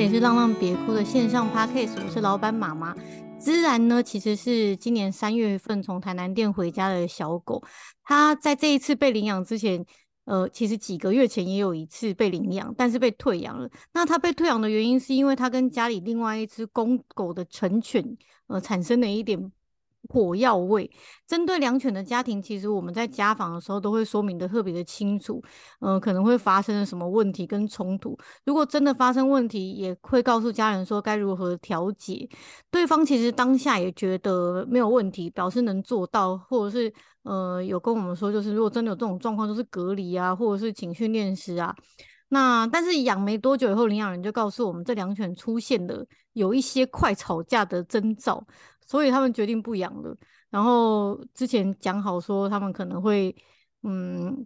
也，是浪浪别哭的线上 podcast，我是老板妈妈。孜然呢，其实是今年三月份从台南店回家的小狗，它在这一次被领养之前。呃，其实几个月前也有一次被领养，但是被退养了。那它被退养的原因是因为它跟家里另外一只公狗的成犬，呃，产生了一点。火药味。针对两犬的家庭，其实我们在家访的时候都会说明的特别的清楚。呃，可能会发生什么问题跟冲突。如果真的发生问题，也会告诉家人说该如何调解。对方其实当下也觉得没有问题，表示能做到，或者是呃有跟我们说，就是如果真的有这种状况，就是隔离啊，或者是请训练师啊。那但是养没多久以后，领养人就告诉我们，这两犬出现了有一些快吵架的征兆。所以他们决定不养了。然后之前讲好说他们可能会，嗯，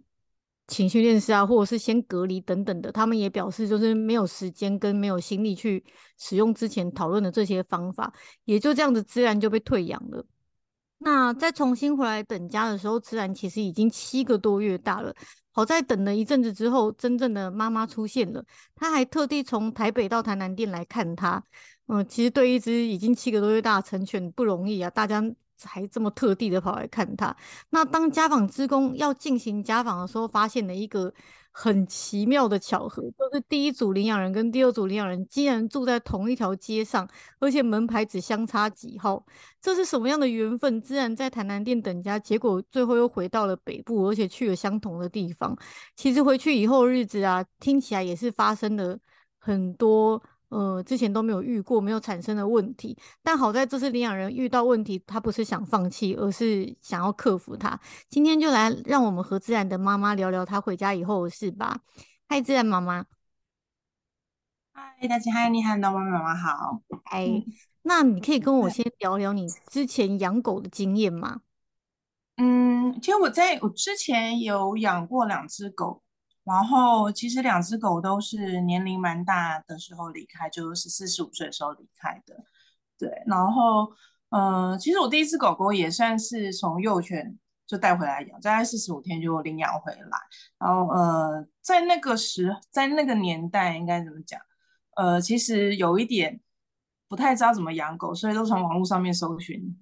请训练师啊，或者是先隔离等等的。他们也表示就是没有时间跟没有心力去使用之前讨论的这些方法，也就这样子自然就被退养了。那再重新回来等家的时候，自然其实已经七个多月大了。好在等了一阵子之后，真正的妈妈出现了。她还特地从台北到台南店来看她。嗯，其实对一只已经七个多月大的成犬不容易啊，大家还这么特地的跑来看它。那当家访职工要进行家访的时候，发现了一个很奇妙的巧合，就是第一组领养人跟第二组领养人竟然住在同一条街上，而且门牌只相差几号，这是什么样的缘分？自然在台南店等家，结果最后又回到了北部，而且去了相同的地方。其实回去以后日子啊，听起来也是发生了很多。呃，之前都没有遇过，没有产生的问题。但好在这次领养人遇到问题，他不是想放弃，而是想要克服它。今天就来让我们和自然的妈妈聊聊她回家以后的事吧。嗨，自然妈妈。嗨，大家嗨，你好，老妈妈妈好。哎，那你可以跟我先聊聊你之前养狗的经验吗？嗯，其实我在我之前有养过两只狗。然后其实两只狗都是年龄蛮大的时候离开，就是四十五岁的时候离开的。对，然后呃，其实我第一只狗狗也算是从幼犬就带回来养，大概四十五天就领养回来。然后呃，在那个时，在那个年代应该怎么讲？呃，其实有一点不太知道怎么养狗，所以都从网络上面搜寻，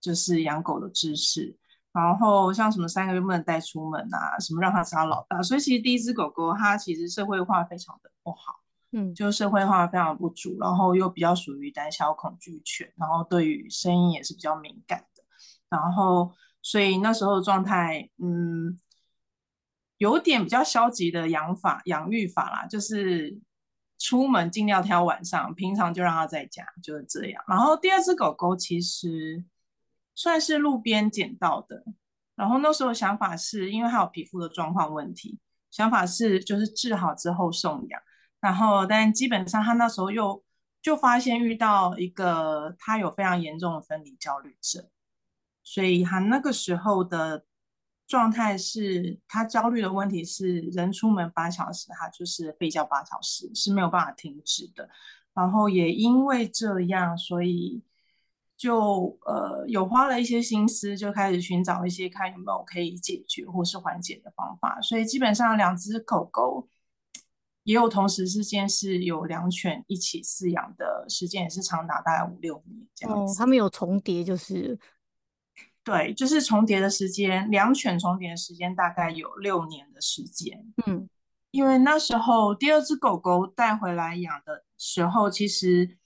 就是养狗的知识。然后像什么三个月不能带出门啊，什么让它找老大，所以其实第一只狗狗它其实社会化非常的不好，嗯，就社会化非常不足，然后又比较属于胆小恐惧犬，然后对于声音也是比较敏感的，然后所以那时候的状态，嗯，有点比较消极的养法养育法啦，就是出门尽量挑晚上，平常就让它在家，就是这样。然后第二只狗狗其实。算是路边捡到的，然后那时候想法是因为他有皮肤的状况问题，想法是就是治好之后送养，然后但基本上他那时候又就发现遇到一个他有非常严重的分离焦虑症，所以他那个时候的状态是他焦虑的问题是人出门八小时，他就是吠叫八小时是没有办法停止的，然后也因为这样，所以。就呃有花了一些心思，就开始寻找一些看有没有可以解决或是缓解的方法。所以基本上两只狗狗也有同时之间是有两犬一起饲养的时间，也是长达大概五六年这样子。哦，他们有重叠，就是对，就是重叠的时间，两犬重叠的时间大概有六年的时间。嗯，因为那时候第二只狗狗带回来养的时候，其实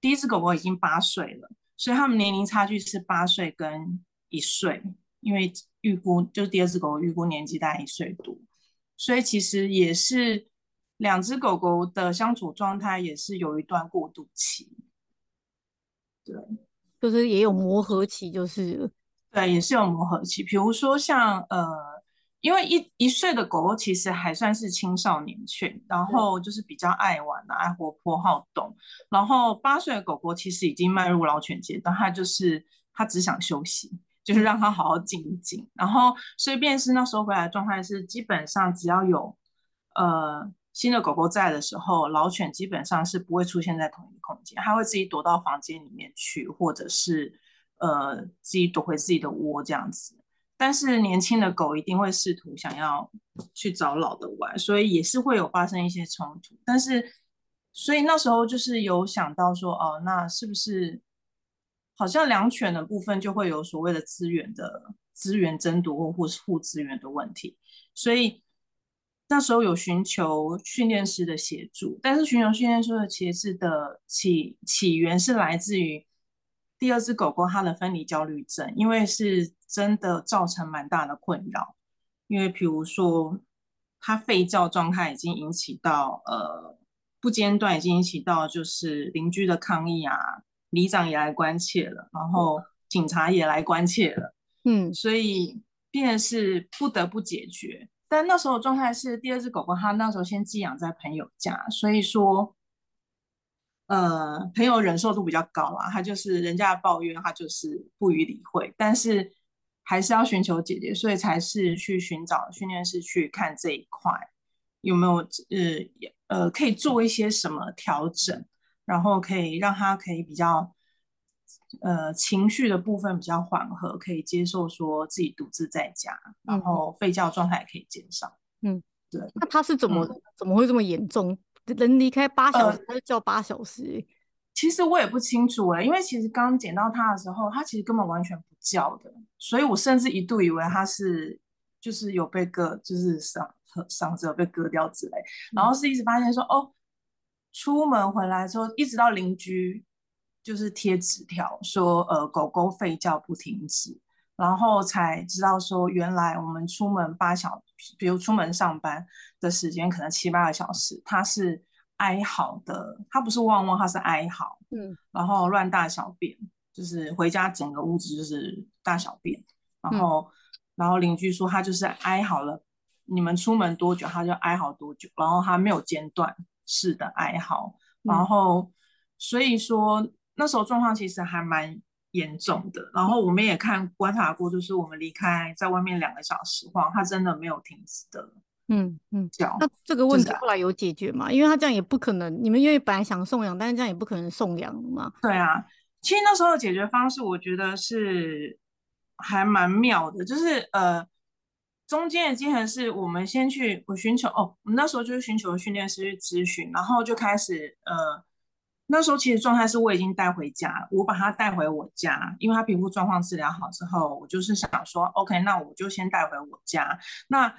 第一只狗狗已经八岁了。所以他们年龄差距是八岁跟一岁，因为预估就是第二只狗狗预估年纪大概一岁多，所以其实也是两只狗狗的相处状态也是有一段过渡期，对，就是也有磨合期，就是。对，也是有磨合期，比如说像呃。因为一一岁的狗狗其实还算是青少年犬，然后就是比较爱玩啊，爱活泼好动。然后八岁的狗狗其实已经迈入老犬阶段，它就是它只想休息，就是让它好好静一静。然后，所以便是那时候回来的状态是，基本上只要有呃新的狗狗在的时候，老犬基本上是不会出现在同一个空间，它会自己躲到房间里面去，或者是呃自己躲回自己的窝这样子。但是年轻的狗一定会试图想要去找老的玩，所以也是会有发生一些冲突。但是所以那时候就是有想到说，哦，那是不是好像两犬的部分就会有所谓的资源的资源争夺或是护资源的问题，所以那时候有寻求训练师的协助，但是寻求训练师的协助的起起源是来自于第二只狗狗它的分离焦虑症，因为是真的造成蛮大的困扰，因为比如说他吠叫状态已经引起到呃。不间断已经引起到就是邻居的抗议啊，里长也来关切了，然后警察也来关切了，嗯，所以变是不得不解决。但那时候状态是第二只狗狗，它那时候先寄养在朋友家，所以说，呃，朋友忍受度比较高啊，他就是人家的抱怨，他就是不予理会，但是还是要寻求解决，所以才是去寻找训练师去看这一块有没有呃。呃，可以做一些什么调整，然后可以让他可以比较，呃，情绪的部分比较缓和，可以接受说自己独自在家，然后吠叫状态也可以减少。嗯，对。那他是怎么、嗯、怎么会这么严重？能离开八小时，他就叫八小时？其实我也不清楚哎、欸，因为其实刚捡到它的时候，它其实根本完全不叫的，所以我甚至一度以为它是就是有被割，就是嗓。嗓子有被割掉之类，然后是一直发现说，哦，出门回来之后，一直到邻居就是贴纸条说，呃，狗狗吠叫不停止，然后才知道说，原来我们出门八小，比如出门上班的时间可能七八个小时，它是哀嚎的，它不是汪汪，它是哀嚎，嗯，然后乱大小便，就是回家整个屋子就是大小便，然后，嗯、然后邻居说他就是哀嚎了。你们出门多久，他就哀嚎多久，然后他没有间断式的哀嚎，然后所以说那时候状况其实还蛮严重的。然后我们也看观察过，就是我们离开在外面两个小时后，他真的没有停止的，嗯嗯叫。那这个问题后来有解决吗？因为他这样也不可能，你们因为本来想送养，但是这样也不可能送养嘛。对啊，其实那时候的解决方式，我觉得是还蛮妙的，就是呃。中间的经验是我们先去我寻求哦，我们那时候就是寻求训练师去咨询，然后就开始呃，那时候其实状态是我已经带回家了，我把他带回我家，因为他皮肤状况治疗好之后，我就是想说，OK，那我就先带回我家。那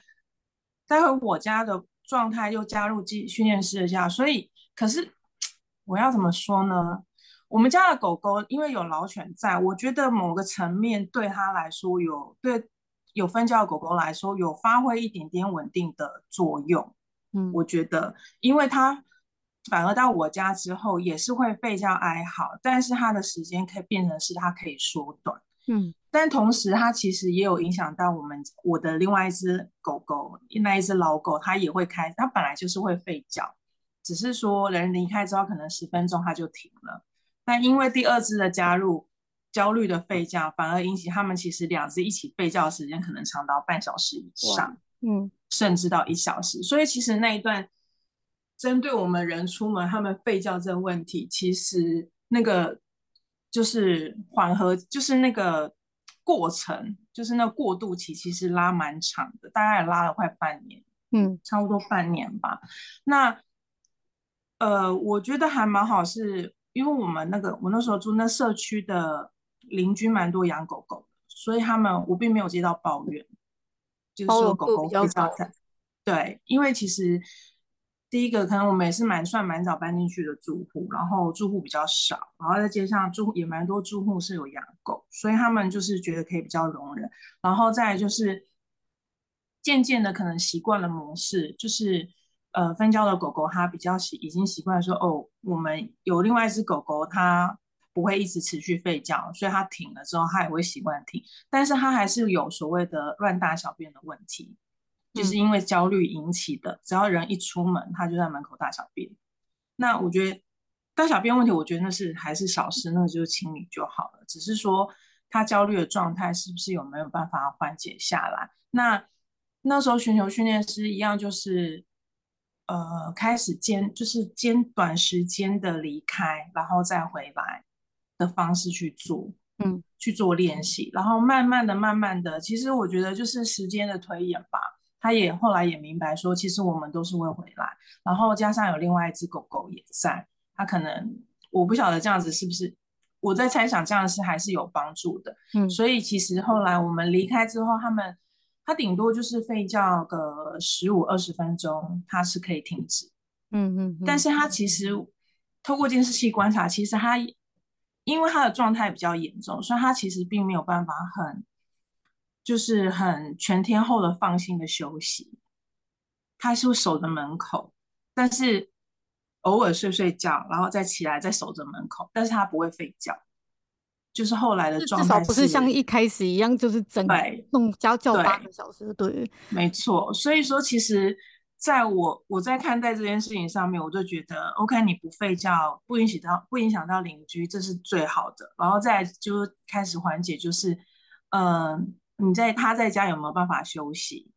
带回我家的状态又加入训训练师的家，所以可是我要怎么说呢？我们家的狗狗因为有老犬在，我觉得某个层面对它来说有对。有分教的狗狗来说，有发挥一点点稳定的作用。嗯，我觉得，因为它反而到我家之后也是会吠叫哀嚎，但是它的时间可以变成是它可以缩短。嗯，但同时它其实也有影响到我们我的另外一只狗狗，那一只老狗，它也会开，它本来就是会吠叫，只是说人离开之后可能十分钟它就停了，但因为第二只的加入。焦虑的吠叫反而引起它们其实两只一起吠叫的时间可能长达半小时以上，嗯，甚至到一小时。所以其实那一段针对我们人出门他们吠叫这个问题，其实那个就是缓和，就是那个过程，就是那个过渡期，其实拉蛮长的，大概也拉了快半年，嗯，差不多半年吧。那呃，我觉得还蛮好，是因为我们那个我那时候住那社区的。邻居蛮多养狗狗的，所以他们我并没有接到抱怨，就是说狗狗比较在。对，因为其实第一个可能我们也是蛮算蛮早搬进去的住户，然后住户比较少，然后在街上住户也蛮多住户是有养狗，所以他们就是觉得可以比较容忍，然后再就是渐渐的可能习惯了模式，就是呃分交的狗狗它比较习已经习惯说哦，我们有另外一只狗狗它。不会一直持续吠叫，所以它停了之后，它也会习惯停。但是它还是有所谓的乱大小便的问题，就是因为焦虑引起的。只要人一出门，他就在门口大小便。那我觉得大小便问题，我觉得那是还是小事，那个就是清理就好了。只是说他焦虑的状态是不是有没有办法缓解下来？那那时候寻求训练师一样，就是。呃，开始间就是间短时间的离开，然后再回来。的方式去做，嗯，去做练习，然后慢慢的、慢慢的，其实我觉得就是时间的推演吧。他也后来也明白说，其实我们都是会回来，然后加上有另外一只狗狗也在，他可能我不晓得这样子是不是，我在猜想这样是还是有帮助的，嗯，所以其实后来我们离开之后，他们他顶多就是吠叫个十五二十分钟，他是可以停止，嗯嗯，但是他其实透过监视器观察，其实他因为他的状态比较严重，所以他其实并没有办法很。就是很全天候的放心的休息，他是会守着门口，但是偶尔睡睡觉，然后再起来再守着门口，但是他不会吠叫。就是后来的状态，至少不是像一开始一样，就是整弄叫叫八个小时。对，对没错。所以说，其实在我我在看待这件事情上面，我就觉得，OK，你不吠叫，不影响到不影响到邻居，这是最好的。然后再就开始缓解，就是嗯。呃你在他在家有没有办法休息？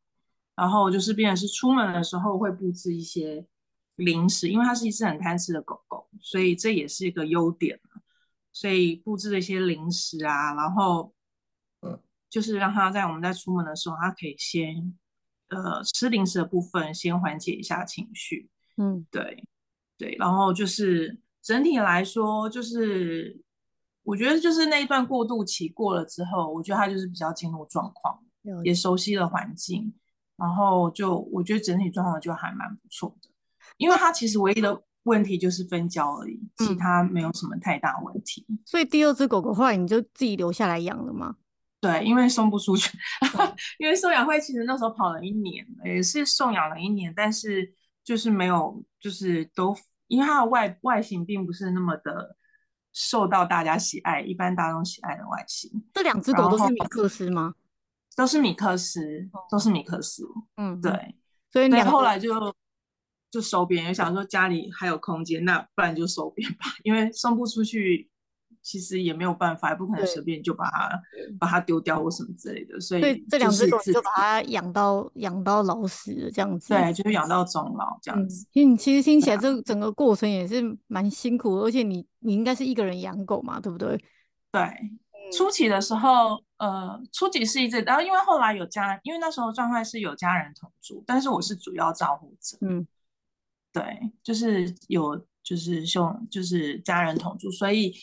然后就是，变成是出门的时候会布置一些零食，因为它是一只很贪吃的狗狗，所以这也是一个优点。所以布置了一些零食啊，然后就是让他在我们在出门的时候，他可以先呃吃零食的部分，先缓解一下情绪。嗯，对对，然后就是整体来说就是。我觉得就是那一段过渡期过了之后，我觉得他就是比较进入状况，也熟悉了环境，然后就我觉得整体状况就还蛮不错的。因为他其实唯一的问题就是分焦而已，其他没有什么太大问题。嗯、所以第二只狗狗后来你就自己留下来养了吗？对，因为送不出去，因为送养会其实那时候跑了一年，也是送养了一年，但是就是没有，就是都因为它的外外形并不是那么的。受到大家喜爱，一般大众喜爱的外形。这两只狗都是米克斯吗？都是米克斯，都是米克斯。嗯，对。所以你后来就就收编，想说家里还有空间，那不然就收编吧，因为送不出去。其实也没有办法，也不可能随便就把它把它丢掉或什么之类的，所以，这两只狗就把它养到养到老死了这样子。对，就是养到终老这样子。嗯，其实听起来这整个过程也是蛮辛苦，而且你你应该是一个人养狗嘛，对不对？对，初期的时候，呃，初期是一只，然后因为后来有家，因为那时候状态是有家人同住，但是我是主要照顾者。嗯，对，就是有就是兄就是家人同住，所以。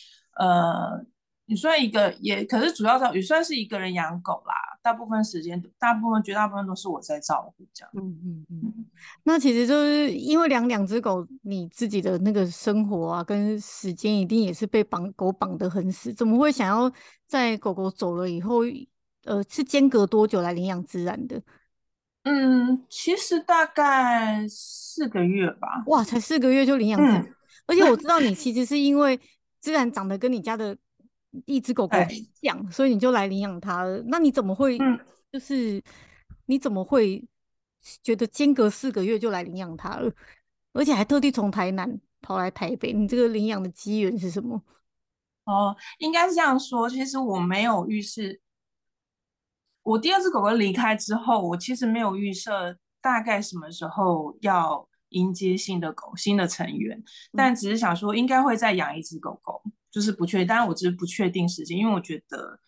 呃，也算一个也，可是主要照也算是一个人养狗啦。大部分时间，大部分绝大部分都是我在照顾这样。嗯嗯嗯。那其实就是因为养两只狗，你自己的那个生活啊，跟时间一定也是被绑狗绑得很死。怎么会想要在狗狗走了以后，呃，是间隔多久来领养自然的？嗯，其实大概四个月吧。哇，才四个月就领养自然。嗯，而且我知道你 其实是因为。自然长得跟你家的一只狗狗很像，所以你就来领养它了。那你怎么会？就是、嗯、你怎么会觉得间隔四个月就来领养它了？而且还特地从台南跑来台北，你这个领养的机缘是什么？哦，应该是这样说。其实我没有预示，我第二只狗狗离开之后，我其实没有预设大概什么时候要。迎接新的狗，新的成员，但只是想说应该会再养一只狗狗，就是不确定。当然我只是不确定时间，因为我觉得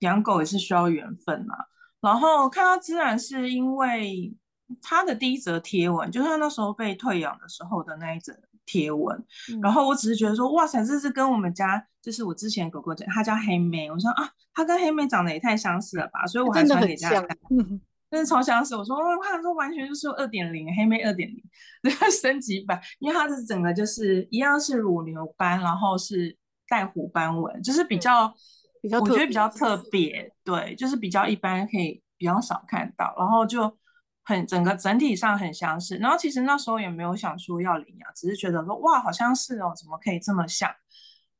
养狗也是需要缘分嘛。然后看到自然是因为他的第一则贴文，就是他那时候被退养的时候的那一则贴文。然后我只是觉得说，哇塞，这是跟我们家，就是我之前狗狗讲，它叫黑妹。我说啊，它跟黑妹长得也太相似了吧，所以我还传给家。真的超相似，我说，我看说完全就是二点零黑妹二点零，这个升级版，因为它是整个就是一样是乳牛斑，然后是带虎斑纹，就是比较比较我觉得比较特别，对，就是比较一般可以比较少看到，然后就很整个整体上很相似，然后其实那时候也没有想说要领养，只是觉得说哇好像是哦，怎么可以这么像？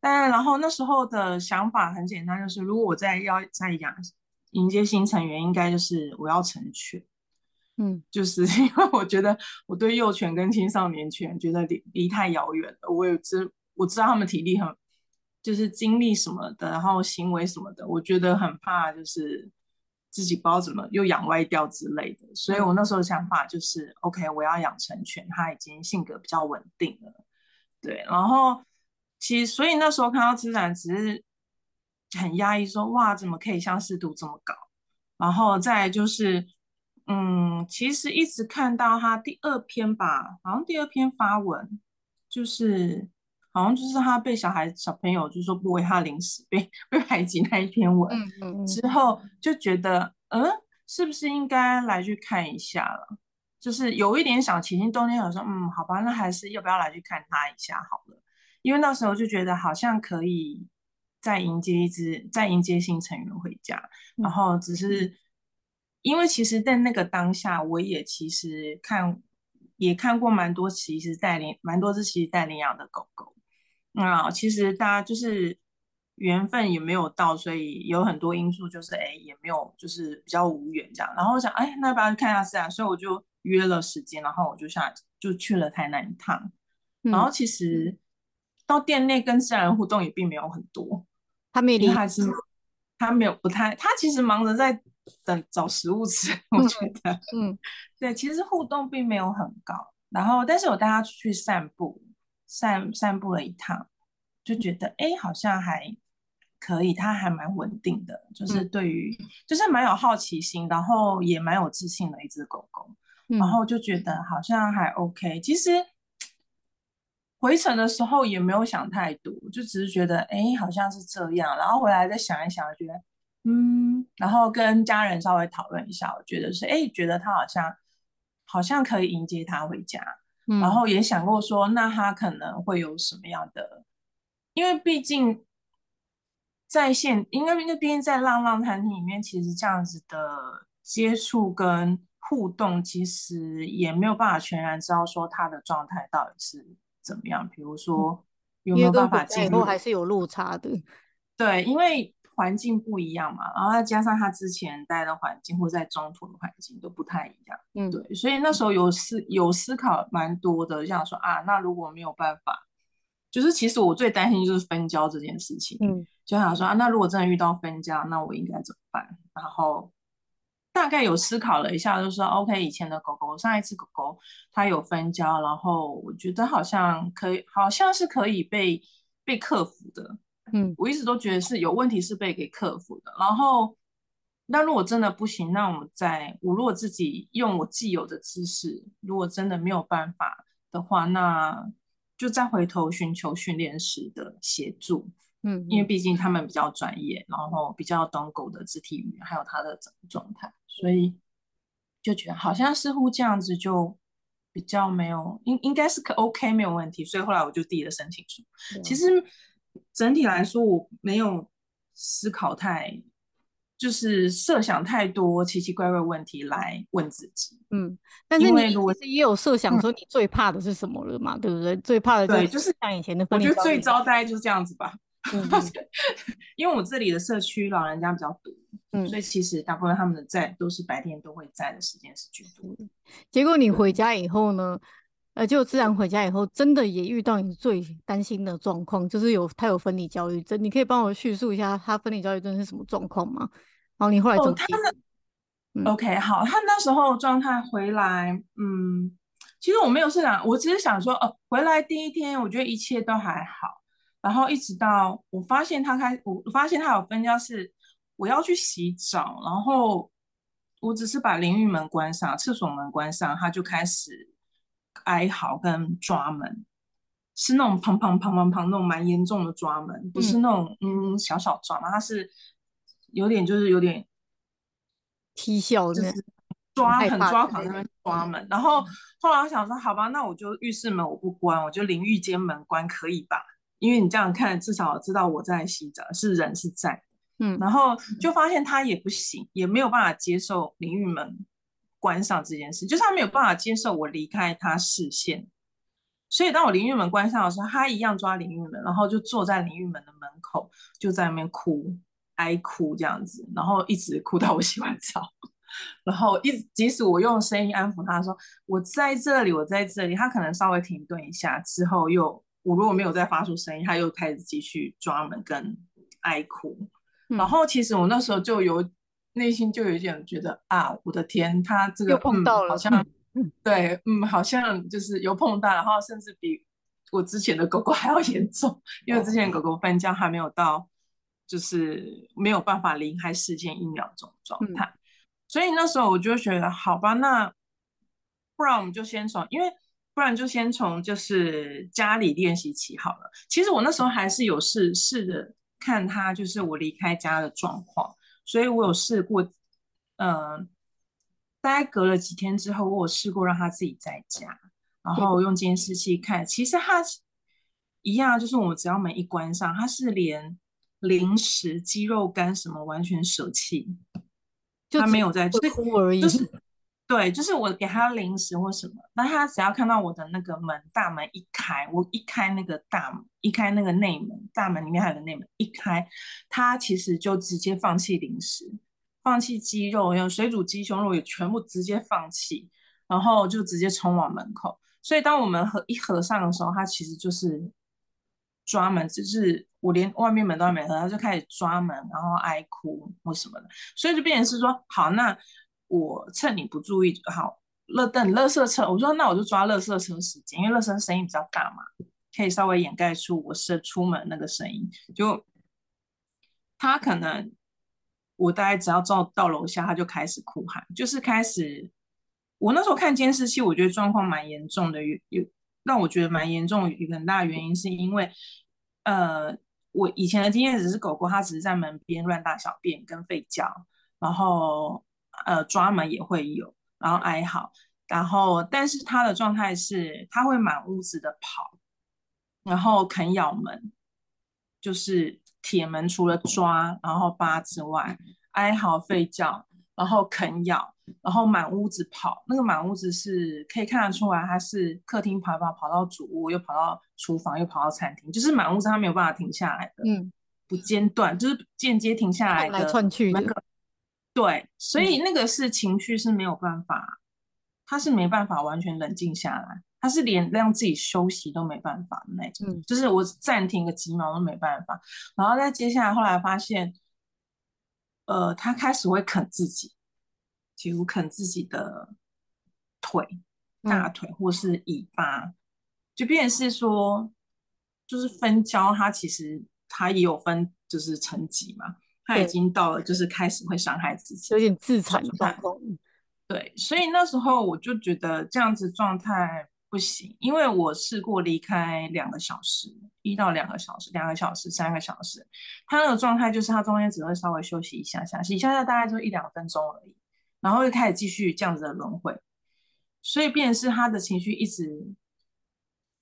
但然后那时候的想法很简单，就是如果我再要再养。迎接新成员应该就是我要成犬，嗯，就是因为我觉得我对幼犬跟青少年犬觉得离离太遥远了。我有知我知道他们体力很，就是精力什么的，然后行为什么的，我觉得很怕，就是自己不知道怎么又养歪掉之类的。所以我那时候想法就是、嗯、，OK，我要养成犬，它已经性格比较稳定了，对。然后其实所以那时候看到自然只是。很压抑，说哇，怎么可以相似度这么高？然后再就是，嗯，其实一直看到他第二篇吧，好像第二篇发文，就是好像就是他被小孩小朋友就是说不喂他零食被被排挤那一篇文，嗯嗯嗯，之后就觉得，嗯，是不是应该来去看一下了？就是有一点小起心动念，有说，嗯，好吧，那还是要不要来去看他一下好了？因为那时候就觉得好像可以再迎接一只，再迎接新成员回家，然后只是因为其实，在那个当下，我也其实看也看过蛮多其实带领蛮多只其实带领养的狗狗，那，其实大家就是缘分也没有到，所以有很多因素就是哎也没有就是比较无缘这样，然后我想哎那要不要去看一下自然，所以我就。约了时间，然后我就下就去了台南一趟，嗯、然后其实到店内跟自然人互动也并没有很多，他没理，还是他没有不太，他其实忙着在等找食物吃，我觉得，嗯，嗯对，其实互动并没有很高，然后但是我带他出去散步，散散步了一趟，就觉得哎，好像还可以，他还蛮稳定的，就是对于、嗯、就是蛮有好奇心，然后也蛮有自信的一只狗狗。然后就觉得好像还 OK，其实回程的时候也没有想太多，就只是觉得哎，好像是这样。然后回来再想一想，觉得嗯，然后跟家人稍微讨论一下，我觉得是哎，觉得他好像好像可以迎接他回家。嗯，然后也想过说，那他可能会有什么样的？因为毕竟在线，因为因为毕竟在浪浪餐厅里面，其实这样子的接触跟。互动其实也没有办法全然知道说他的状态到底是怎么样，比如说有没有办法进入，还是有落差的。对，因为环境不一样嘛，然后再加上他之前待的环境或在中途的环境都不太一样。嗯，对，所以那时候有思有思考蛮多的，想说啊，那如果没有办法，就是其实我最担心就是分交这件事情。嗯，就想说啊，那如果真的遇到分交，那我应该怎么办？然后。大概有思考了一下，就是说，OK，以前的狗狗，上一次狗狗它有分焦，然后我觉得好像可以，好像是可以被被克服的。嗯，我一直都觉得是有问题是被给克服的。然后，那如果真的不行，那我们再，我如果自己用我既有的知识，如果真的没有办法的话，那就再回头寻求训练师的协助。嗯，因为毕竟他们比较专业，然后比较懂狗的肢体语言，还有它的整个状态，所以就觉得好像似乎这样子就比较没有，应应该是可 OK 没有问题，所以后来我就递了申请书。嗯、其实整体来说，我没有思考太，就是设想太多奇奇怪怪问题来问自己。嗯，但是你如果是也有设想说你最怕的是什么了嘛？嗯、对不对？最怕的就是就是像以前的我觉得最糟大概就是这样子吧。嗯，因为我这里的社区老人家比较多，嗯，所以其实大部分他们的在都是白天都会在的时间是居多的。结果你回家以后呢，呃，就自然回家以后，真的也遇到你最担心的状况，就是有他有分离焦虑症。你可以帮我叙述一下他分离焦虑症是什么状况吗？然后你后来怎么？哦，他的，嗯，OK，好，他那时候状态回来，嗯，其实我没有设想，我只是想说，哦，回来第一天，我觉得一切都还好。然后一直到我发现他开，我发现他有分家是我要去洗澡，然后我只是把淋浴门关上，厕所门关上，他就开始哀嚎跟抓门，是那种砰砰砰砰砰那种蛮严重的抓门，不是那种嗯，嗯小小抓嘛，他是有点就是有点踢笑，就是抓很抓狂那边抓门，然后后来我想说好吧，那我就浴室门我不关，我就淋浴间门关可以吧？因为你这样看，至少知道我在洗澡，是人是在，嗯，然后就发现他也不行，也没有办法接受淋浴门关上这件事，就是他没有办法接受我离开他视线，所以当我淋浴门关上的时候，他一样抓淋浴门，然后就坐在淋浴门的门口，就在那边哭，哀哭这样子，然后一直哭到我洗完澡，然后一直即使我用声音安抚他说我在这里，我在这里，他可能稍微停顿一下之后又。我如果没有再发出声音，他又开始继续抓门跟哀哭。嗯、然后其实我那时候就有内心就有一点觉得啊，我的天，他这个又碰到了，嗯、好像、嗯、对，嗯，好像就是有碰到，然后甚至比我之前的狗狗还要严重，因为之前狗狗搬家还没有到，就是没有办法离开视线一秒钟状态。嗯所以那时候我就觉得，好吧，那不然我们就先从，因为不然就先从就是家里练习起好了。其实我那时候还是有试试着看他，就是我离开家的状况，所以我有试过，嗯、呃，大概隔了几天之后，我有试过让他自己在家，然后用监视器看，其实他一样，就是我们只要门一关上，他是连零食、鸡肉干什么完全舍弃。他没有在就哭而已，就是对，就是我给他零食或什么，那他只要看到我的那个门大门一开，我一开那个大门，一开那个内门，大门里面还有个内门，一开，他其实就直接放弃零食，放弃鸡肉，有水煮鸡胸肉也全部直接放弃，然后就直接冲往门口。所以当我们合一合上的时候，他其实就是抓门，就是。我连外面门都还没合，他就开始抓门，然后哀哭或什么的，所以就变成是说，好，那我趁你不注意，好，乐等乐色车，我说那我就抓乐色车时间，因为乐色声音比较大嘛，可以稍微掩盖出我是出门那个声音。就他可能，我大概只要到到楼下，他就开始哭喊，就是开始。我那时候看监视器，我觉得状况蛮严重的，有有让我觉得蛮严重，很大原因是因为，呃。我以前的经验只是狗狗，它只是在门边乱大小便跟吠叫，然后呃抓门也会有，然后哀嚎，然后但是它的状态是它会满屋子的跑，然后啃咬门，就是铁门除了抓然后扒之外，哀嚎吠叫，然后啃咬。然后满屋子跑，那个满屋子是可以看得出来，他是客厅跑跑跑到主屋，又跑到厨房，又跑到餐厅，就是满屋子他没有办法停下来的，嗯，不间断，就是间接停下来的，窜来窜去的。对，所以那个是情绪是没有办法，他是没办法完全冷静下来，他是连让自己休息都没办法的那种，嗯，就是我暂停个几秒都没办法。然后再接下来，后来发现，呃，他开始会啃自己。几乎啃自己的腿、大腿或是尾巴，嗯、就变成是说，就是分交，他其实他也有分，就是层级嘛。它已经到了，就是开始会伤害自己，有点自残状况。对，所以那时候我就觉得这样子状态不行，因为我试过离开两个小时，一到两个小时，两个小时、三个小时，他那个状态就是他中间只会稍微休息一下下，休息一下下大概就一两分钟而已。然后又开始继续这样子的轮回，所以变成是他的情绪一直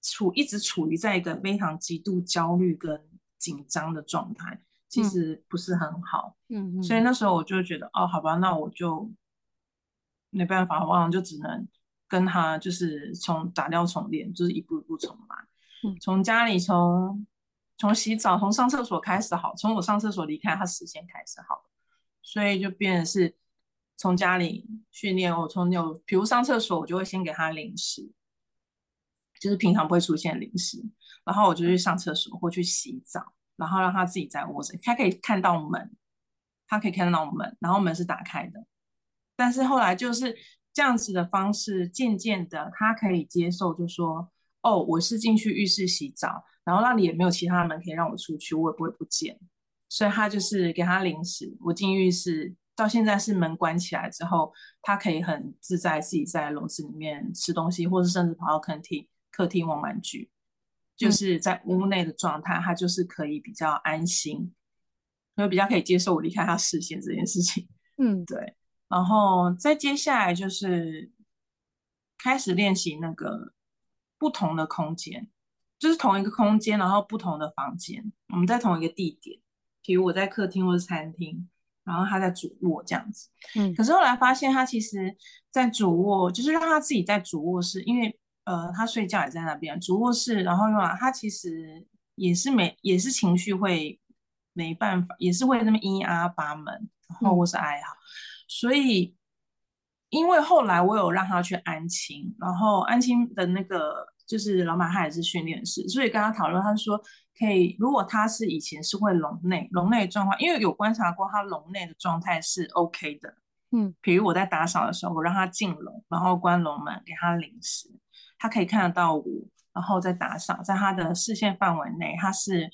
处一直处于在一个非常极度焦虑跟紧张的状态，其实不是很好。嗯，所以那时候我就觉得，哦，好吧，那我就没办法，我就只能跟他就是从打掉重练，就是一步一步重来。嗯，从家里从从洗澡从上厕所开始好，从我上厕所离开他时间开始好，所以就变成是。从家里训练，我从有，比如上厕所，我就会先给他零食，就是平常不会出现零食，然后我就去上厕所或去洗澡，然后让他自己在窝着，他可以看到门，他可以看到门，然后门是打开的，但是后来就是这样子的方式，渐渐的他可以接受，就说，哦，我是进去浴室洗澡，然后那里也没有其他的门可以让我出去，我也不会不见，所以他就是给他零食，我进浴室。到现在是门关起来之后，他可以很自在自己在笼子里面吃东西，或者甚至跑到客厅客厅玩玩具，就是在屋内的状态，他就是可以比较安心，因为比较可以接受我离开他视线这件事情。嗯，对。然后再接下来就是开始练习那个不同的空间，就是同一个空间，然后不同的房间，我们在同一个地点，比如我在客厅或者餐厅。然后他在主卧这样子，嗯，可是后来发现他其实，在主卧就是让他自己在主卧室，因为呃他睡觉也在那边主卧室，然后用啊他其实也是没也是情绪会没办法，也是会那么咿啊八门，然后或是哀嚎，嗯，所以因为后来我有让他去安亲，然后安亲的那个就是老马他也是训练师，所以跟他讨论，他说。可以，如果他是以前是会笼内笼内状况，因为有观察过他笼内的状态是 OK 的，嗯，比如我在打扫的时候，我让他进笼，然后关笼门，给他零食，他可以看得到我，然后再打扫，在他的视线范围内，他是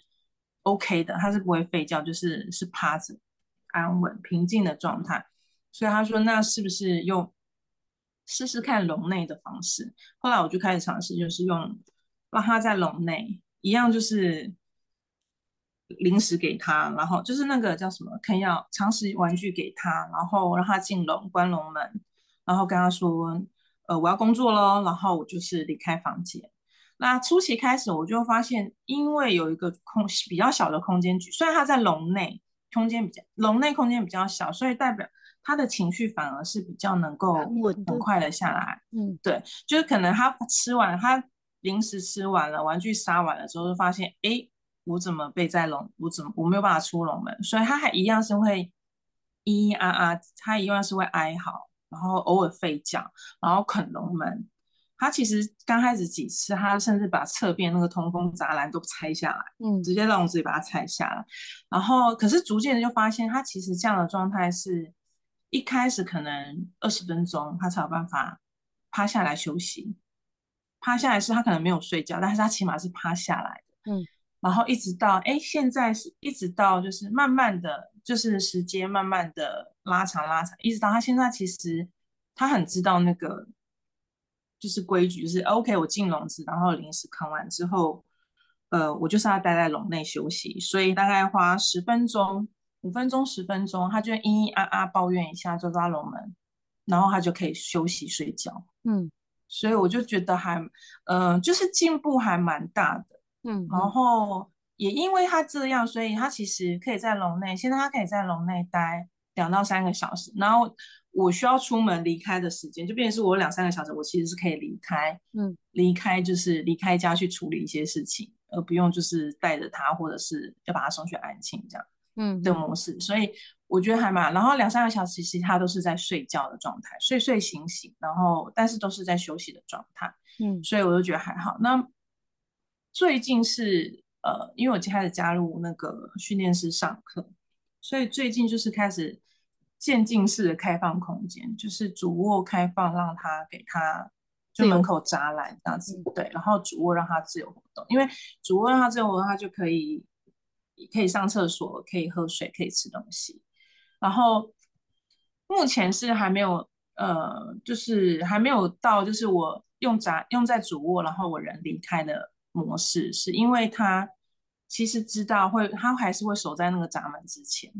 OK 的，他是不会吠叫，就是是趴着安稳平静的状态。所以他说那是不是用试试看笼内的方式？后来我就开始尝试，就是用让他在笼内一样，就是零食给他，然后就是那个叫什么啃要常识玩具给他，然后让他进笼关笼门，然后跟他说，呃，我要工作喽，然后我就是离开房间。那初期开始，我就发现，因为有一个空比较小的空间，虽然它在笼内，空间比较笼内空间比较小，所以代表他的情绪反而是比较能够很快的下来。嗯，对，就是可能他吃完，他零食吃完了，玩具杀完了之后，就发现，哎，我怎么被在笼，我怎么我没有办法出笼门，所以他还一样是会咿咿啊啊，他一样是会哀嚎，然后偶尔吠叫，然后啃龙门。他其实刚开始几次，他甚至把侧边那个通风栅栏都拆下来，嗯，直接让我自己把它拆下来。然后，可是逐渐的就发现，他其实这样的状态是，一开始可能二十分钟他才有办法趴下来休息，趴下来是他可能没有睡觉，但是他起码是趴下来的，嗯。然后一直到哎，现在是一直到就是慢慢的就是时间慢慢的拉长拉长，一直到他现在其实他很知道那个。就是规矩，就是 OK，我进笼子，然后零食啃完之后，呃，我就是要待在笼内休息，所以大概花十分钟、五分钟、十分钟，他就咿咿啊啊抱怨一下，就拉笼门，然后他就可以休息睡觉。嗯，所以我就觉得还，嗯、呃，就是进步还蛮大的。嗯，然后也因为他这样，所以他其实可以在笼内，现在他可以在笼内待两到三个小时，然后。我需要出门离开的时间，就变成是我两三个小时，我其实是可以离开，嗯，离开就是离开家去处理一些事情，而不用就是带着他，或者是要把他送去安庆这样，嗯，的模式。所以我觉得还蛮，然后两三个小时其实他都是在睡觉的状态，睡睡醒醒，然后但是都是在休息的状态，嗯，所以我就觉得还好。那最近是呃，因为我开始加入那个训练师上课，所以最近就是开始。渐进式的开放空间，就是主卧开放，让他给他就门口栅栏这样子，对，然后主卧让他自由活动，因为主卧让他自由活动，他就可以可以上厕所，可以喝水，可以吃东西。然后目前是还没有，呃，就是还没有到，就是我用闸用在主卧，然后我人离开的模式，是因为他其实知道会，他还是会守在那个闸门之前，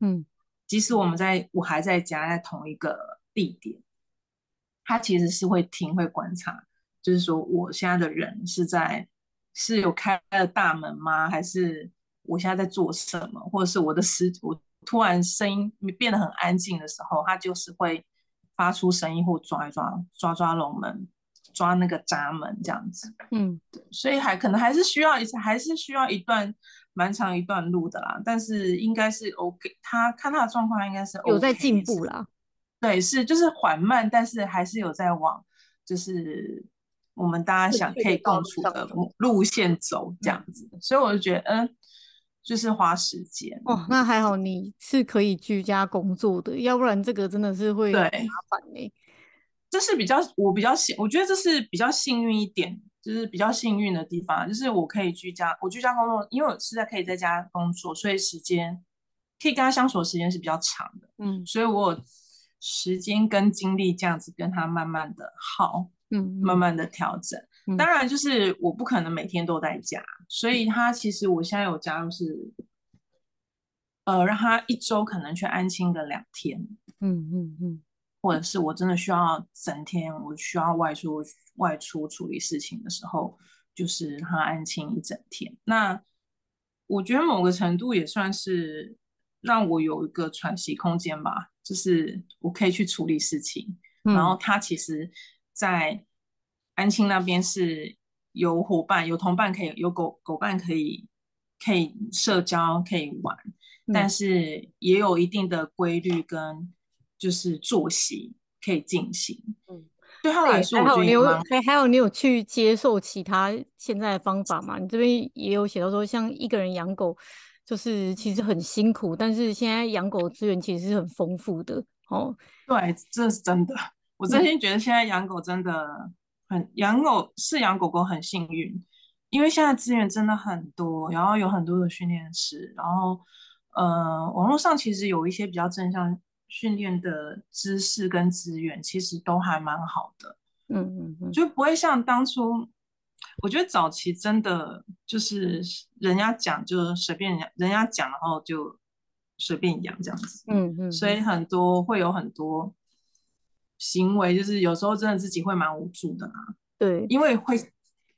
嗯。即使我们在我还在家，在同一个地点，他其实是会听会观察，就是说我现在的人是在是有开了大门吗？还是我现在在做什么？或者是我的时我突然声音变得很安静的时候，他就是会发出声音或抓一抓抓抓龙门，抓那个闸门这样子。嗯，对，所以还可能还是需要一次，还是需要一段。蛮长一段路的啦，但是应该是 OK。他看他的状况应该是、OK、有在进步啦。对，是就是缓慢，但是还是有在往就是我们大家想可以共处的路线走这样子。所以我就觉得，嗯，就是花时间。哦，那还好你是可以居家工作的，要不然这个真的是会麻烦呢。这是比较我比较幸，我觉得这是比较幸运一点。就是比较幸运的地方，就是我可以居家，我居家工作，因为我是在可以在家工作，所以时间可以跟他相处的时间是比较长的，嗯，所以我有时间跟精力这样子跟他慢慢的耗，嗯，慢慢的调整。嗯、当然，就是我不可能每天都在家，所以他其实我现在有加入是，呃，让他一周可能去安亲个两天，嗯嗯嗯，或者是我真的需要整天，我需要外出。外出处理事情的时候，就是他安静一整天。那我觉得某个程度也算是让我有一个喘息空间吧，就是我可以去处理事情。嗯、然后他其实，在安庆那边是有伙伴、有同伴可以，有狗狗伴可以可以社交、可以玩，嗯、但是也有一定的规律跟就是作息可以进行。嗯。对他来说，还有你有还还有你有去接受其他现在的方法吗？你这边也有写到说，像一个人养狗，就是其实很辛苦，但是现在养狗资源其实是很丰富的哦。对，这是真的。我真心觉得现在养狗真的很养狗是养狗狗很幸运，因为现在资源真的很多，然后有很多的训练师，然后呃，网络上其实有一些比较正向训练的知识跟资源，其实都还蛮好的。嗯嗯嗯，就不会像当初，我觉得早期真的就是人家讲就随便人人家讲，然后就随便养这样子。嗯嗯，所以很多会有很多行为，就是有时候真的自己会蛮无助的啊。对，因为会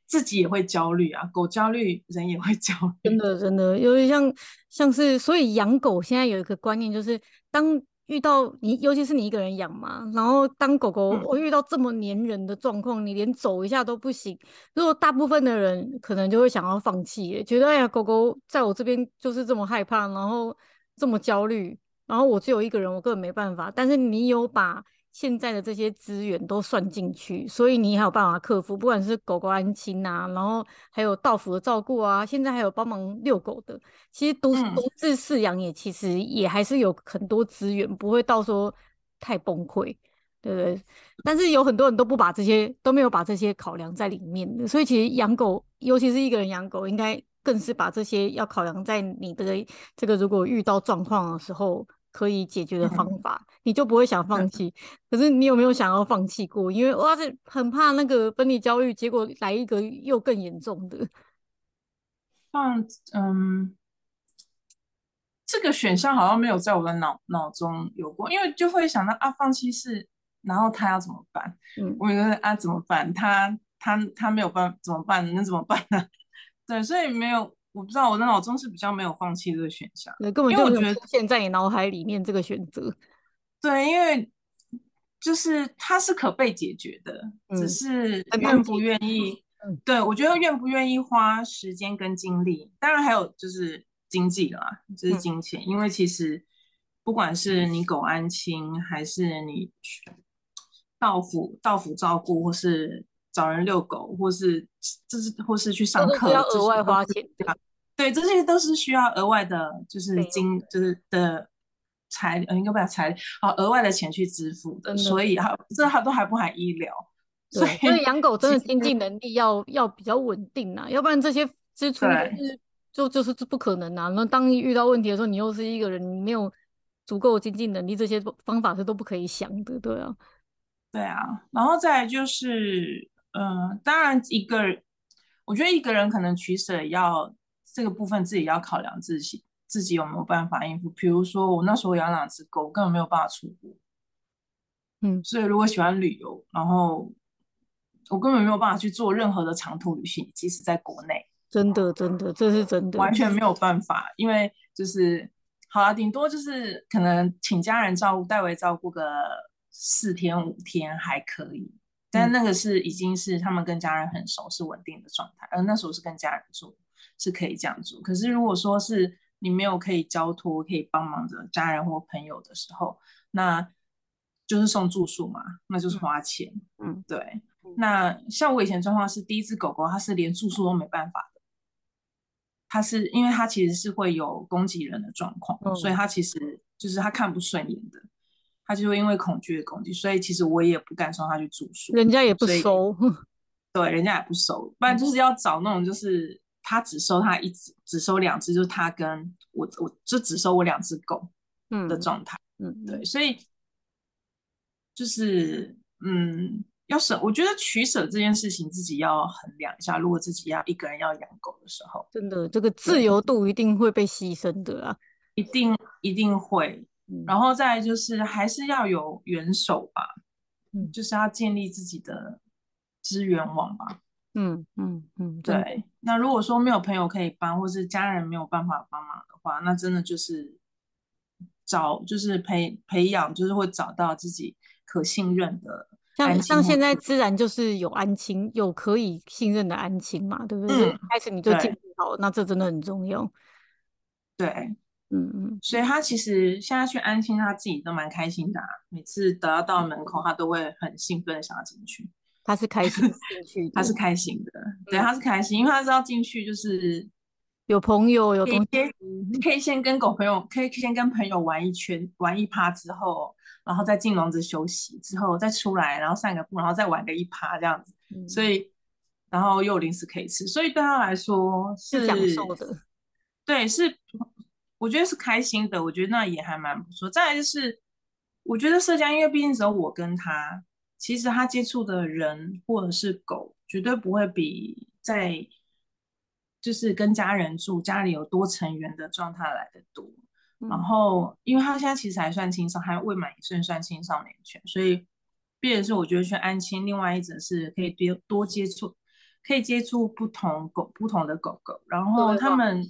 自己也会焦虑啊，狗焦虑，人也会焦虑。真的真的，有点像像是，所以养狗现在有一个观念，就是当。遇到你，尤其是你一个人养嘛，然后当狗狗我遇到这么粘人的状况，嗯，你连走一下都不行。如果大部分的人可能就会想要放弃，觉得哎呀，狗狗在我这边就是这么害怕，然后这么焦虑，然后我只有一个人，我根本没办法。但是你有把。现在的这些资源都算进去，所以你还有办法克服，不管是狗狗安亲啊，然后还有到府的照顾啊，现在还有帮忙遛狗的。其实独独自饲养也其实也还是有很多资源，不会到说太崩溃，对不对？但是有很多人都不把这些都没有把这些考量在里面的，所以其实养狗，尤其是一个人养狗，应该更是把这些要考量在你的这个如果遇到状况的时候。可以解决的方法，嗯，你就不会想放弃。可是你有没有想要放弃过？因为哇，这很怕那个分离焦虑，结果来一个又更严重的。放嗯，这个选项好像没有在我的脑脑中有过，因为就会想到啊，放弃是，然后他要怎么办？嗯，我觉得啊，怎么办？他他他没有办法怎么办？那怎么办呢？对，所以没有。我不知道，我的脑中是比较没有放弃这个选项，根本就没有出现在你脑海里面这个选择。对，因为就是它是可被解决的，嗯、只是愿不愿意。对，我觉得愿不愿意花时间跟精力，当然还有就是经济啦，就是金钱、嗯。因为其实不管是你狗安亲，还是你到府到府照顾，或是找人遛狗，或是就是或是去上课，要额外花钱。对，这些都是需要额外的，就是金，就是的财，呃，应该不要财，啊，额外的钱去支付的，所以哈，这还都还不含医疗，所以所以养狗真的经济能力要要比较稳定啊，要不然这些支出是就就是不可能啊。那当遇到问题的时候，你又是一个人，你没有足够的经济能力，这些方法是都不可以想的，对啊，对啊，然后再来就是，嗯、呃，当然一个人，我觉得一个人可能取舍要。这个部分自己要考量自己自己有没有办法应付。比如说我那时候养两只狗，根本没有办法出国，嗯，所以如果喜欢旅游，然后我根本没有办法去做任何的长途旅行，即使在国内，真的真的这是真的，完全没有办法，因为就是好了，顶多就是可能请家人照顾，代为照顾个四天五天还可以，但那个是已经是他们跟家人很熟，是稳定的状态，而那时候是跟家人住。是可以这样做，可是如果说是你没有可以交托、可以帮忙的家人或朋友的时候，那就是送住宿嘛，那就是花钱。嗯，对。那像我以前状况是，第一只狗狗它是连住宿都没办法的，它是因为它其实是会有攻击人的状况，嗯，所以它其实就是它看不顺眼的，它就会因为恐惧的攻击，所以其实我也不敢送它去住宿，人家也不收，对，人家也不收，不然就是要找那种就是。他只收他一只，只收两只，就是他跟我，我就只收我两只狗，的状态，嗯，嗯，对，所以就是，嗯，要舍，我觉得取舍这件事情自己要衡量一下。如果自己要一个人要养狗的时候，真的这个自由度一定会被牺牲的啊，一定一定会，嗯。然后再就是还是要有援手吧，嗯，就是要建立自己的资源网吧。嗯嗯嗯，对。那如果说没有朋友可以帮，或是家人没有办法帮忙的话，那真的就是找，就是培培养，就是会找到自己可信任的。像像现在自然就是有安亲，有可以信任的安亲嘛，对不对？嗯、开始你就进好，那这真的很重要。对，嗯嗯。所以他其实现在去安亲，他自己都蛮开心的、啊。每次等到到门口，他都会很兴奋的想要进去。他是开心进 去，他是开心的，对，他是开心，因为他知道进去就是有朋友，有东西，可以先跟狗朋友，可以先跟朋友玩一圈，玩一趴之后，然后再进笼子休息，之后再出来，然后散个步，然后再玩个一趴这样子，嗯、所以然后又有零食可以吃，所以对他来说是，是享受的，对，是我觉得是开心的，我觉得那也还蛮不错。再来就是我觉得社交，因为毕竟只有我跟他，其实他接触的人或者是狗，绝对不会比在就是跟家人住，家里有多成员的状态来的多。嗯、然后，因为他现在其实还算青少，还未满一岁，算青少年犬，所以，变成是我觉得去安亲，另外一则是可以多多接触，可以接触不同狗、不同的狗狗，然后他们，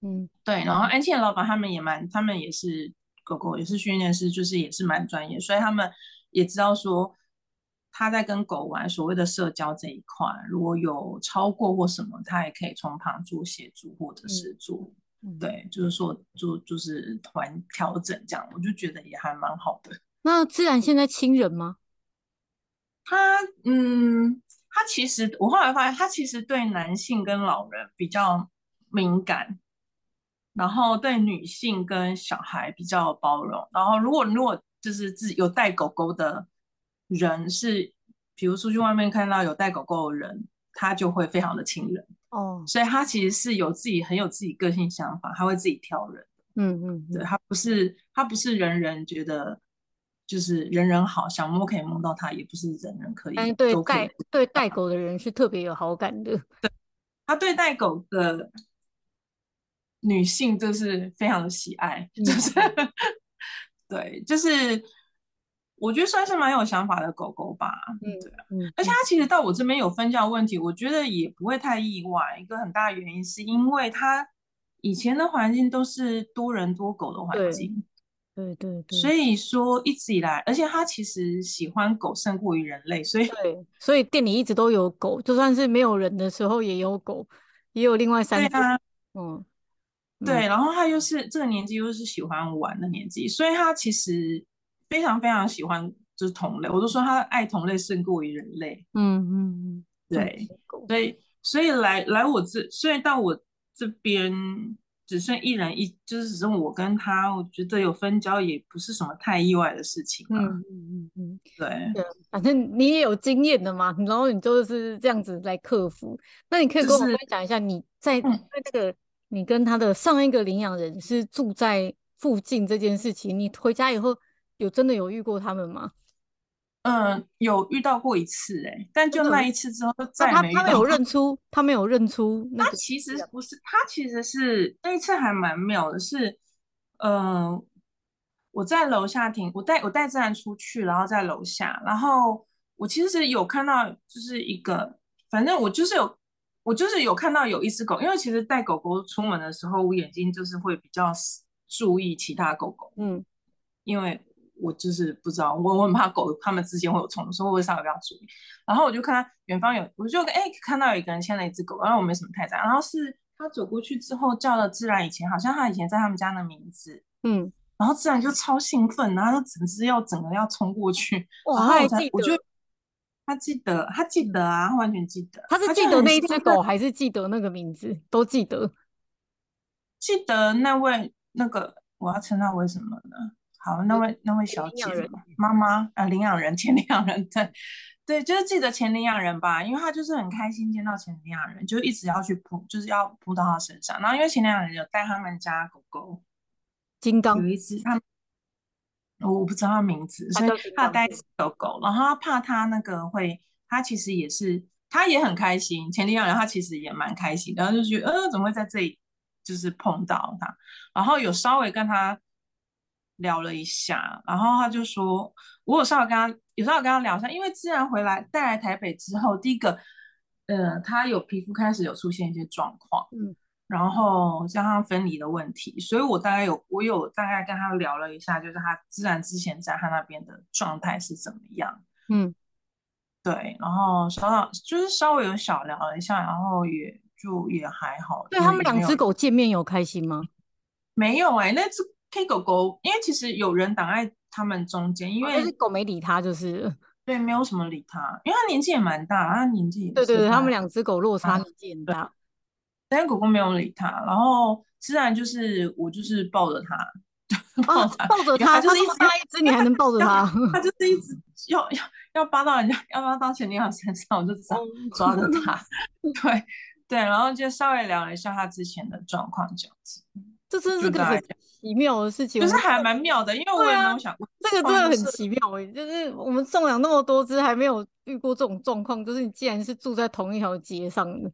嗯，对，然后安亲的老板他们也蛮，他们也是狗狗，也是训练师，就是也是蛮专业，所以他们也知道说他在跟狗玩所谓的社交这一块，如果有超过或什么，他也可以从旁做协助或者是做。嗯对，就是说，做就是团调整这样，我就觉得也还蛮好的。那自然现在亲人吗？他，嗯，他其实我后来发现，他其实对男性跟老人比较敏感，然后对女性跟小孩比较包容。然后，如果如果就是自己有带狗狗的人是，比如出去外面看到有带狗狗的人，他就会非常的亲人。哦，所以他其实是有自己很有自己个性想法，他会自己挑人。嗯嗯，对，他不是他不是人人觉得就是人人好，想摸可以摸到他，也不是人人可以。但是对带对带狗的人是特别有好感的。对，他对带狗的女性就是非常的喜爱，就是 对，就是。我觉得算是蛮有想法的狗狗吧，嗯，对啊，嗯，而且它其实到我这边有分教问题，我觉得也不会太意外。一个很大的原因是因为它以前的环境都是多人多狗的环境，对对对，所以说一直以来，而且它其实喜欢狗胜过于人类，所以对，所以店里一直都有狗，就算是没有人的时候也有狗，也有另外三只，啊，嗯，对，然后它又是这个年纪又是喜欢玩的年纪，所以它其实。非常非常喜欢就是同类，我都说他爱同类胜过于人类。嗯嗯嗯，对，所以所以来来我这，所以到我这边只剩一人一，就是只剩我跟他，我觉得有分交也不是什么太意外的事情。嗯嗯嗯嗯，对，对，反正你也有经验的嘛，然后你就是这样子来克服。那你可以跟我分享一下，你在在这个你跟他的上一个领养人是住在附近这件事情，你回家以后。有真的有遇过他们吗？嗯，有遇到过一次哎、欸，但就那一次之后就再没遇到。他他没有认出，他没有认出。那其实不是，他其实是那一次还蛮妙的是，是呃，我在楼下停，我带我带自然出去，然后在楼下，然后我其实有看到，就是一个，反正我就是有，我就是有看到有一只狗，因为其实带狗狗出门的时候，我眼睛就是会比较注意其他狗狗，嗯，因为。我就是不知道，我我很怕狗，它们之间会有冲突，所以我会稍微比较注意。然后我就看到远方有，我就哎、欸、看到有一个人牵了一只狗，然后我没什么太在。然后是他走过去之后叫了自然，以前好像他以前在他们家的名字，嗯，然后自然就超兴奋，然后就整只要整个要冲过去。哇，他还记得，我觉得他记得，他记得啊，他完全记得。他是记得那一只狗，还是记得那个名字？都记得。记得那位那个，我要称他为什么呢？好，那位那位小姐妈妈啊，领养人前领养人，对对，就是记得前领养人吧，因为他就是很开心见到前领养人，就一直要去扑，就是要扑到他身上。然后因为前领养人有带他们家狗狗金刚，有一只他我不知道他名字，所以他带狗狗，然后他怕他那个会，他其实也是他也很开心，前领养人他其实也蛮开心，然后就觉得呃怎么会在这里就是碰到他，然后有稍微跟他。聊了一下，然后他就说：“我有稍微跟他，有时候跟他聊一下，因为自然回来带来台北之后，第一个，呃，他有皮肤开始有出现一些状况，嗯，然后加上分离的问题，所以我大概有，我有大概跟他聊了一下，就是他自然之前在他那边的状态是怎么样，嗯，对，然后稍稍就是稍微有小聊了一下，然后也就也还好。对，他们两只狗见面有开心吗？没有哎、欸，那只。K 狗狗，因为其实有人挡在他们中间，因为狗没理他，就是 对，没有什么理他，因为他年纪也蛮大，他年纪也对对对，他们两只狗落差年纪很大，但是狗狗没有理他，然后自然就是我就是抱着他，抱着他，抱着他，就是一只一只，你还能抱着他，他就是一直要要要扒到人家，要扒到前女友身上，我就抓抓着他，对对，然后就稍微聊了一下他之前的状况，这样子。这真是个很奇妙的事情，就是还蛮妙的，因为我也没有想过，啊、这个真的很奇妙哎、欸，就是我们送养那么多只，还没有遇过这种状况，就是你既然是住在同一条街上的。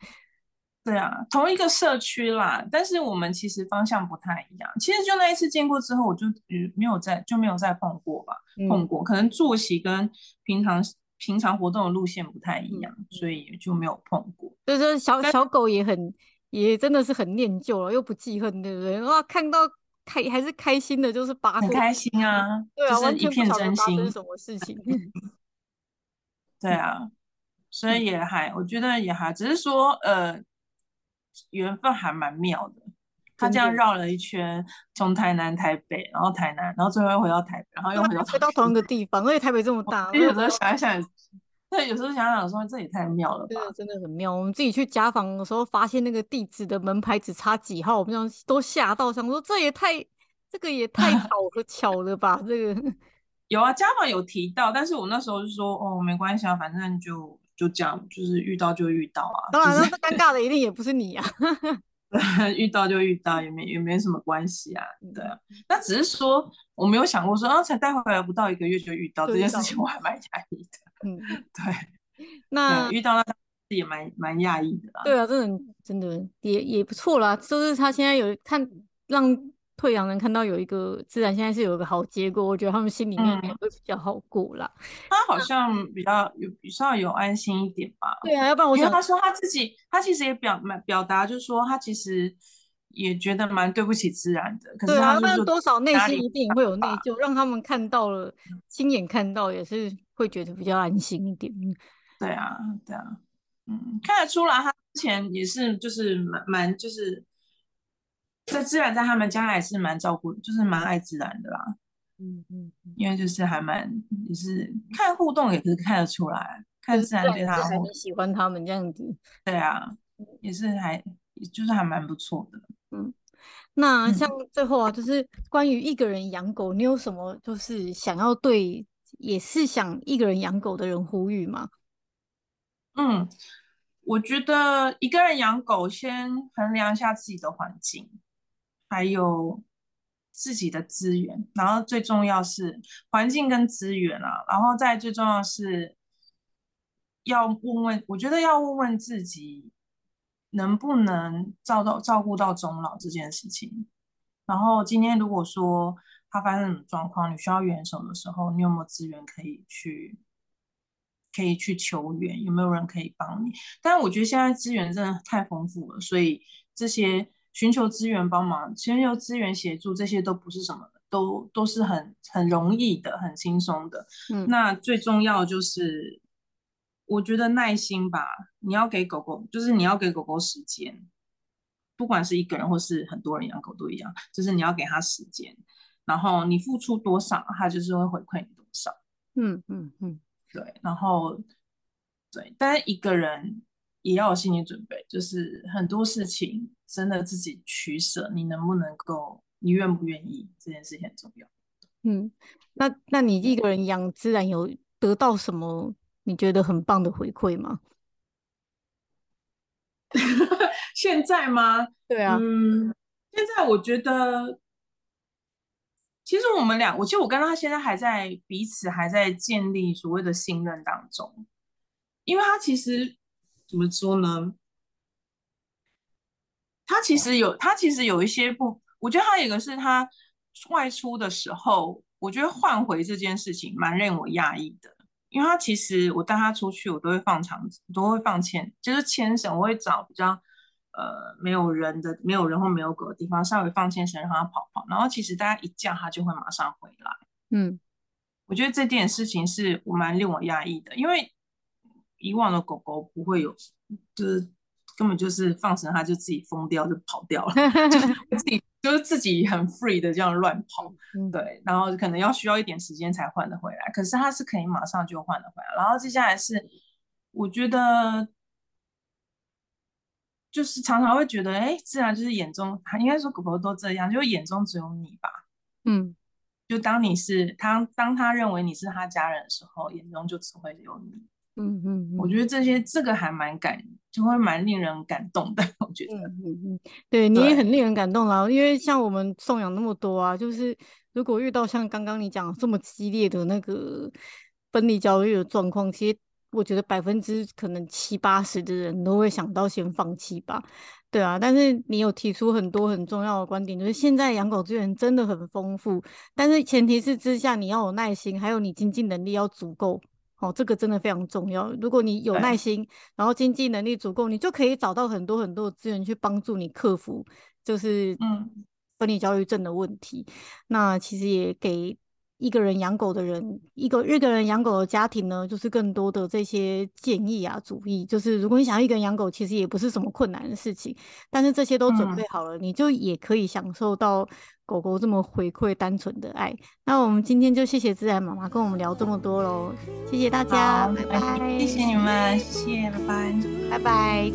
对啊，同一个社区啦，但是我们其实方向不太一样。其实就那一次见过之后，我就没有再就没有再碰过吧，嗯、碰过可能作息跟平常平常活动的路线不太一样，嗯、所以就没有碰过。就是小小狗也很也真的是很念旧了，又不记恨，对不对？哇，看到开 还是开心的，就是八很开心啊，对啊，就是一片真心。什么事情？对啊，所以也还我觉得也还只是说呃。缘分还蛮妙的，他这样绕了一圈，从台南、台北，然后台南，然后最后又回到台北，然后又回到回到同一个地方，而且台北这么大，有时候想一想，对，有时候想想说这也太妙了吧，真的很妙。我们自己去家访的时候，发现那个地址的门牌只差几号，我们这样都吓到，想说这也太这个也太 巧了巧了吧？这个 有啊，家访有提到，但是我那时候就说哦，没关系啊，反正就。就这样，就是遇到就遇到啊。当然，那尴尬的一定也不是你啊。遇到就遇到，也没也没什么关系啊。对啊，那只是说我没有想过说啊，才带回来不到一个月就遇到这件事情，我还蛮讶异的。嗯，对。那遇到那也蛮蛮讶异的啦。对啊，真的真的也也不错啦。就是他现在有看让。退养人看到有一个自然现在是有一个好结果，我觉得他们心里面也会比较好过啦。他好像比较有比较有安心一点吧。对啊，要不然我想他说他自己，他其实也表蛮表达，就是说他其实也觉得蛮对不起自然的。可是他对啊，多少内心一定会有内疚，让他们看到了，亲眼看到也是会觉得比较安心一点。对啊，对啊，嗯，看得出来他之前也是就是蛮蛮就是。这自然在他们家还是蛮照顾，就是蛮爱自然的啦。嗯嗯，因为就是还蛮，也是看互动也是看得出来，看自然对他很喜欢他们这样子。对啊，也是还就是还蛮不错的。嗯，那像最后啊，就是关于一个人养狗，你有什么就是想要对也是想一个人养狗的人呼吁吗？嗯，我觉得一个人养狗，先衡量一下自己的环境。还有自己的资源，然后最重要是环境跟资源啊，然后再最重要是要问问，我觉得要问问自己能不能照到照顾到终老这件事情。然后今天如果说他发生什么状况，你需要援手的时候，你有没有资源可以去可以去求援？有没有人可以帮你？但是我觉得现在资源真的太丰富了，所以这些。寻求资源帮忙，寻求资源协助，这些都不是什么，都都是很很容易的，很轻松的。嗯，那最重要就是，我觉得耐心吧。你要给狗狗，就是你要给狗狗时间，不管是一个人或是很多人养狗都一样，就是你要给他时间，然后你付出多少，他就是会回馈你多少。嗯嗯嗯，对，然后对，但是一个人。也要有心理准备，就是很多事情真的自己取舍，你能不能够，你愿不愿意，这件事情很重要。嗯，那那你一个人养自然有得到什么你觉得很棒的回馈吗？现在吗？对啊，嗯，现在我觉得，其实我们俩，我其实我跟他现在还在彼此还在建立所谓的信任当中，因为他其实。怎么说呢？他其实有，他其实有一些不，我觉得他有一个是他外出的时候，我觉得换回这件事情蛮令我讶异的。因为他其实我带他出去，我都会放长，都会放牵，就是牵绳，我会找比较呃没有人的、没有人或没有狗的地方，稍微放牵绳让它跑跑。然后其实大家一叫，它就会马上回来。嗯，我觉得这件事情是我蛮令我压抑的，因为。以往的狗狗不会有，就是根本就是放绳，它就自己疯掉就跑掉了，就是自己就是自己很 free 的这样乱跑，嗯、对，然后可能要需要一点时间才换得回来，可是它是可以马上就换得回来。然后接下来是，我觉得就是常常会觉得，哎，自然就是眼中，应该说狗狗都这样，就是眼中只有你吧，嗯，就当你是他，当他认为你是他家人的时候，眼中就只会有你。嗯嗯，嗯我觉得这些这个还蛮感，就会蛮令人感动的。我觉得，嗯嗯嗯，对，你也很令人感动啦。因为像我们送养那么多啊，就是如果遇到像刚刚你讲这么激烈的那个分离焦虑的状况，其实我觉得百分之可能七八十的人都会想到先放弃吧。对啊，但是你有提出很多很重要的观点，就是现在养狗资源真的很丰富，但是前提是之下你要有耐心，还有你经济能力要足够。哦，这个真的非常重要。如果你有耐心，然后经济能力足够，你就可以找到很多很多的资源去帮助你克服，就是嗯分离焦虑症的问题。嗯、那其实也给。一个人养狗的人，一个一个人养狗的家庭呢，就是更多的这些建议啊、主意。就是如果你想要一个人养狗，其实也不是什么困难的事情。但是这些都准备好了，嗯、你就也可以享受到狗狗这么回馈单纯的爱。那我们今天就谢谢自然妈妈跟我们聊这么多喽，谢谢大家，拜拜。谢谢你们，谢谢，拜拜，拜拜。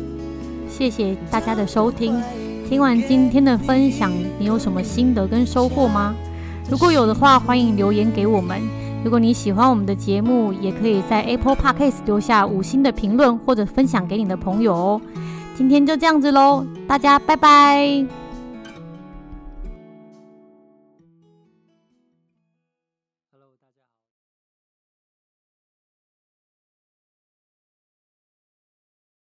谢谢大家的收听。听完今天的分享，你有什么心得跟收获吗？如果有的话，欢迎留言给我们。如果你喜欢我们的节目，也可以在 Apple Podcast 留下五星的评论，或者分享给你的朋友哦。今天就这样子喽，大家拜拜。